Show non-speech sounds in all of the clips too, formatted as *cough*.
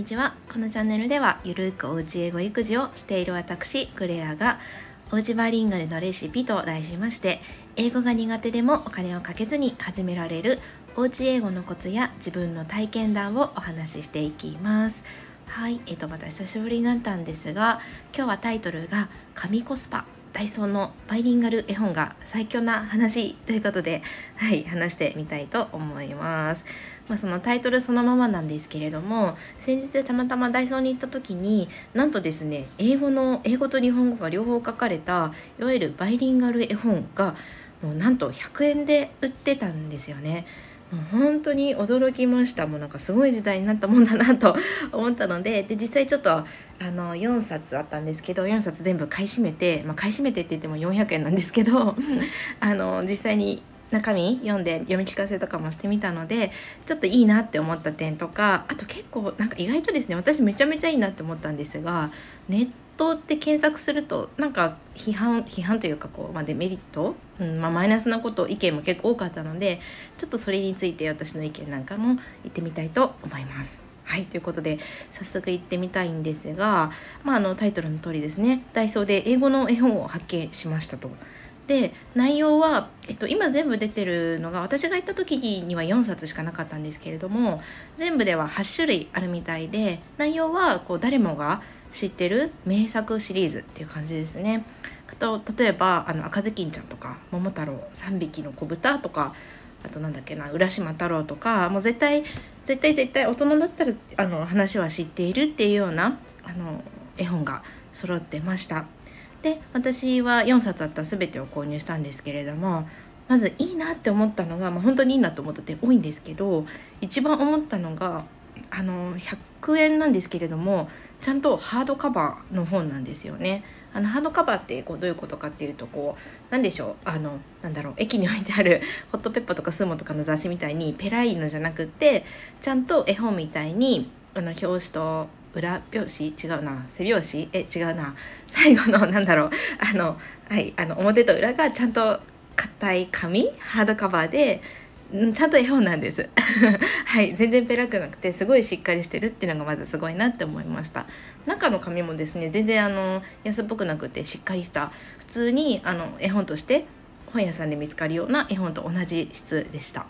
にちは。このチャンネルではゆるくおうち英語育児をしている私クレアがおうちバイリンガルのレシピと題しまして英語が苦手でもお金をかけずに始められるおうち英語のコツや自分の体験談をお話ししていきます。はい。えっ、ー、とまた久しぶりになったんですが今日はタイトルが神コスパ。ダイソーのバイリンガル絵本が最強な話ということで、はい、話してみたいと思います。まあ、そのタイトルそのままなんですけれども先日たまたまダイソーに行った時になんとですね英語の英語と日本語が両方書かれたいわゆるバイリンガル絵本がもうなんと100円で売ってたんですよね。もう本当に驚きました。もうなんかすごい時代になったもんだなと思ったのでで実際ちょっとあの4冊あったんですけど4冊全部買い占めて、まあ、買い占めてって言っても400円なんですけどあの実際に中身読んで読み聞かせとかもしてみたのでちょっといいなって思った点とかあと結構なんか意外とですね私めちゃめちゃいいなって思ったんですがネットって検索するとなんか批判批判というかこう、まあ、デメリット、うんまあ、マイナスなこと意見も結構多かったのでちょっとそれについて私の意見なんかも言ってみたいと思います。はいということで早速行ってみたいんですが、まあ、あのタイトルの通りですねダイソーで英語の絵本を発見しましたと。で内容は、えっと、今全部出てるのが私が行った時には4冊しかなかったんですけれども全部では8種類あるみたいで内容はこう誰もが知ってる名作シリーズっていう感じですね。と例えばあの赤ずきんちゃんとか「桃太郎3匹の子豚」とかあとなんだっけな浦島太郎とかもう絶対絶対絶対大人だったらあの話は知っているっていうようなあの絵本が揃ってました。で私は4冊あった全てを購入したんですけれどもまずいいなって思ったのが、まあ、本当にいいなと思った点多いんですけど一番思ったのがあの100円なんですけれどもちゃんとハードカバーの本なんですよね。あのハードカバーってこうどういうことかっていうとこう何でしょう？あのなんだろう？駅に置いてある *laughs* ホットペッパーとかスーモとかの雑誌みたいにペライのじゃなくってちゃんと絵本みたいにあの表紙と裏表紙？違うな。背表紙？え違うな。最後のなんだろう？あのはいあの表と裏がちゃんと硬い紙？ハードカバーでちゃんと絵本なんです。*laughs* はい全然ペラくなくてすごいしっかりしてるっていうのがまずすごいなって思いました。中の紙もですね全然あの安っぽくなくてしっかりした。普通にあの絵本として本屋さんで見つかるような絵本と同じ質でした。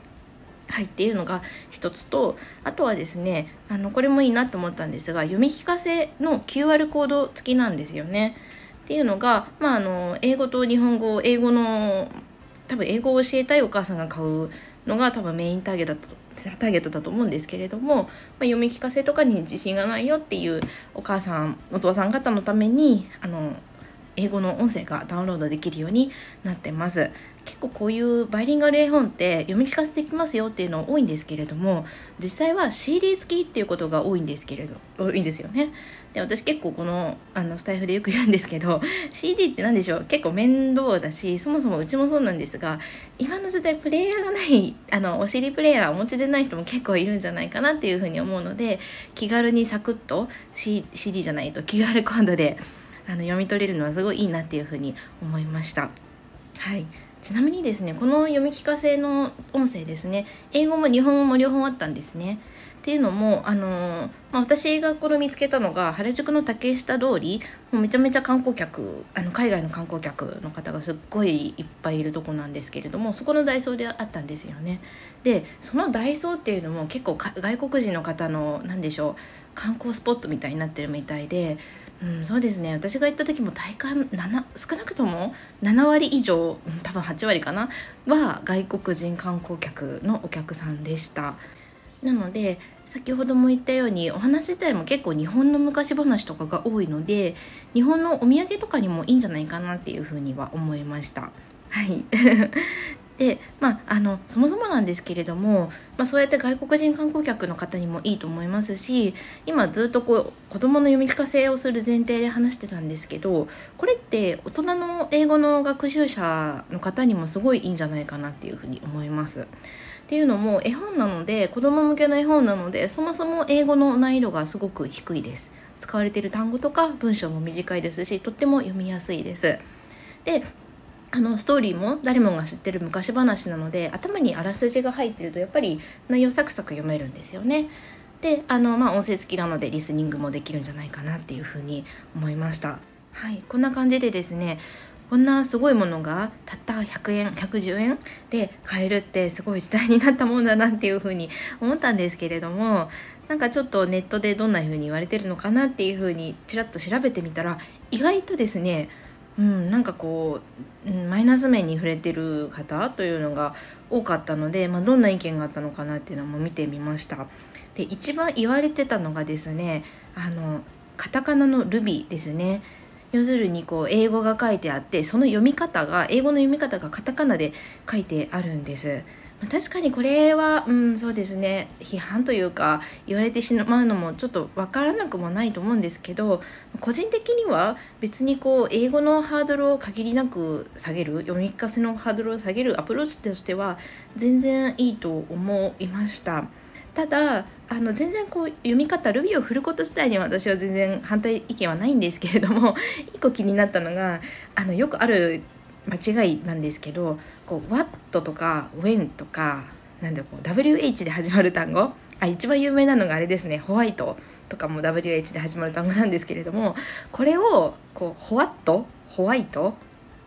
はい、っていうのが一つとあとはですねあのこれもいいなと思ったんですが読み聞かせの QR コード付きなんですよね。っていうのが、まあ、あの英語と日本語英語の多分英語を教えたいお母さんが買うのが多分メインターゲットだとターゲットだと思うんですけれども、まあ、読み聞かせとかに自信がないよっていうお母さんお父さん方のためにあの英語の音声がダウンロードできるようになってます。結構こういうバイリンガル絵本って読み聞かせできますよっていうの多いんですけれども実際は CD 付きっていうことが多いんですけれど多いんですよね。で私結構このあのスタイフでよく言うんですけど CD って何でしょう？結構面倒だしそもそもうちもそうなんですが今の時代プレイヤーがないあのお尻プレイヤーお持ちでない人も結構いるんじゃないかなっていうふうに思うので気軽にサクッと、C、CD じゃないと QR コードであの読み取れるのはすごいいいなっていうふうに思いました。はいちなみにですねこの読み聞かせの音声ですね英語も日本語も両方あったんですね。っていうのも、あのー、まあ、私がこれ見つけたのが原宿の竹下通りもうめちゃめちゃ観光客あの海外の観光客の方がすっごいいっぱいいるとこなんですけれどもそこのダイソーであったんですよね。でそのダイソーっていうのも結構外国人の方の何でしょう観光スポットみたいになってるみたいでうん、そうですね。私が行った時も体感7少なくとも7割以上多分8割かなは外国人観光客のお客さんでした。なので先ほども言ったようにお話自体も結構日本の昔話とかが多いので日本のお土産とかにもいいんじゃないかなっていうふうには思いました。はい。でまああのそもそもなんですけれども、まあ、そうやって外国人観光客の方にもいいと思いますし今ずっとこう子どもの読み聞かせをする前提で話してたんですけどこれって大人の英語の学習者の方にもすごいいいんじゃないかなっていうふうに思います。っていうのも絵本なので子ども向けの絵本なのでそもそも英語の難易度がすごく低いです。使われている単語とか文章も短いですしとっても読みやすいです。であのストーリーも誰もが知ってる昔話なので頭にあらすじが入ってるとやっぱり内容サクサク読めるんですよね。であの、まあ、音声付きなのでリスニングもできるんじゃないかなっていうふうに思いましたはいこんな感じでですねこんなすごいものがたった100円110円で買えるってすごい時代になったもんだなっていうふうに思ったんですけれどもなんかちょっとネットでどんな風に言われてるのかなっていう風にちらっと調べてみたら意外とですねうん、なんかこう、マイナス面に触れてる方というのが多かったので、まあ、どんな意見があったのかなっていうのも見てみました。で一番言われてたのがですねあのカタカナのルビーですね要するにこう英語が書いてあってその読み方が英語の読み方がカタカナで書いてあるんです。確かにこれは、うん、そうですね批判というか言われてしまうのもちょっと分からなくもないと思うんですけど個人的には別にこう英語のハードルを限りなく下げる読み聞かせのハードルを下げるアプローチとしては全然いいと思いました。ただあの全然こう読み方ルビーを振ること自体には私は全然反対意見はないんですけれども *laughs* 一個気になったのがあのよくある間違いなんですけどこう What とか When とかなんでこう WH で始まる単語？あ一番有名なのがあれですね。ホワイトとかも WH で始まる単語なんですけれどもこれをこうホワット？ホワイト？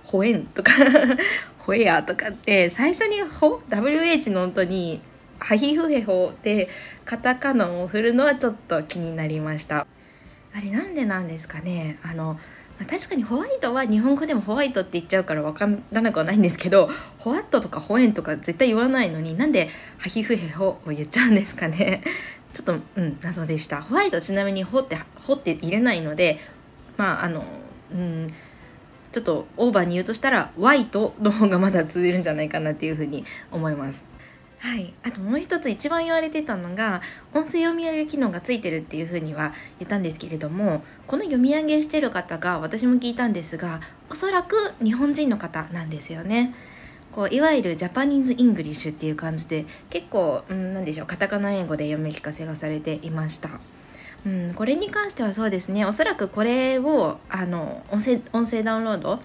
ホエンとか *laughs* ホエアとかって最初にホ WH の音にハヒフヘホでカタカナを振るのはちょっと気になりました。あれなんでなんですかね？あの確かにホワイトは日本語でもホワイトって言っちゃうから分からなくはないんですけどホワットとかホエンとか絶対言わないのになんでハヒフヘホを言っちゃうんですかね。*laughs* ちょっとうん謎でした。ホワイトちなみにホってホって入れないのでまああのうんちょっとオーバーに言うとしたらワイトの方がまだ通じるんじゃないかなっていうふうに思います。はい、あともう一つ一番言われてたのが音声読み上げ機能がついてるっていうふうには言ったんですけれどもこの読み上げしてる方が私も聞いたんですがおそらく日本人の方なんですよね。こういわゆるジャパニーズ・イングリッシュっていう感じで結構、うん、なんでしょうカタカナ英語で読み聞かせがされていました。うん、これに関してはそうですねおそらくこれをあの音声音声ダウンロード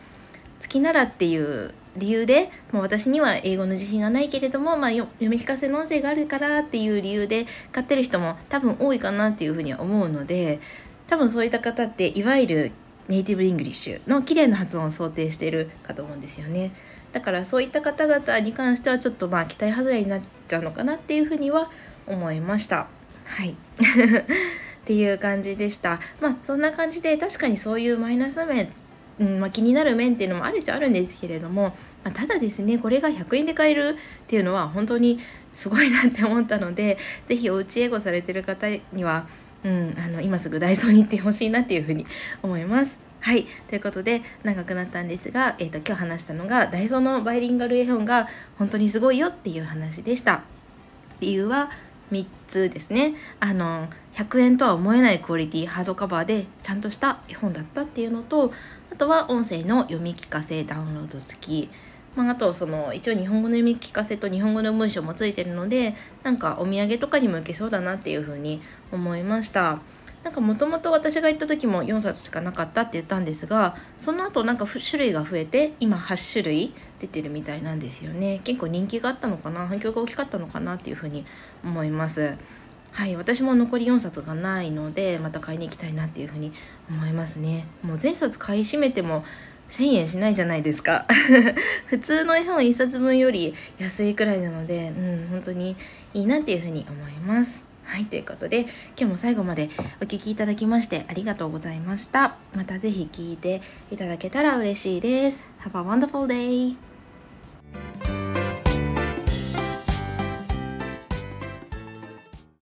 付きならっていう理由でもう私には英語の自信がないけれども、まあ、読み聞かせの音声があるからっていう理由で買ってる人も多分多いかなっていうふうには思うので多分そういった方っていわゆるネイティブ・イングリッシュの綺麗な発音を想定しているかと思うんですよね。だからそういった方々に関してはちょっとまあ期待外れになっちゃうのかなっていうふうには思いました。はい *laughs* っていう感じでした。まあそんな感じで確かにそういうマイナス面うんまあ、気になる面っていうのもあるっちゃあるんですけれども、まあ、ただですねこれが100円で買えるっていうのは本当にすごいなって思ったので是非おうち英語されてる方には、うん、あの今すぐダイソーに行ってほしいなっていうふうに思います。はい。ということで、長くなったんですが、えっ、ー、と、今日話したのが、ダイソーのバイリンガル絵本が本当にすごいよっていう話でした。理由は3つですね。あの、100円とは思えないクオリティ、ハードカバーでちゃんとした絵本だったっていうのと、あとは音声の読み聞かせダウンロード付き、まあ、あとその一応日本語の読み聞かせと日本語の文章もついてるのでなんかお土産とかにも受けそうだなっていうふうに思いました。なんかもともと私が行った時も4冊しかなかったって言ったんですがその後なんか種類が増えて今8種類出てるみたいなんですよね。結構人気があったのかな？反響が大きかったのかな？っていうふうに思います。はい私も残り4冊がないのでまた買いに行きたいなっていうふうに思いますね。もう全冊買い占めても1000円しないじゃないですか。*laughs* 普通の絵本1冊分より安いくらいなのでうん本当にいいなっていうふうに思います。はいということで今日も最後までお聴きいただきましてありがとうございました。また是非聴いていただけたら嬉しいです。Have a wonderful day!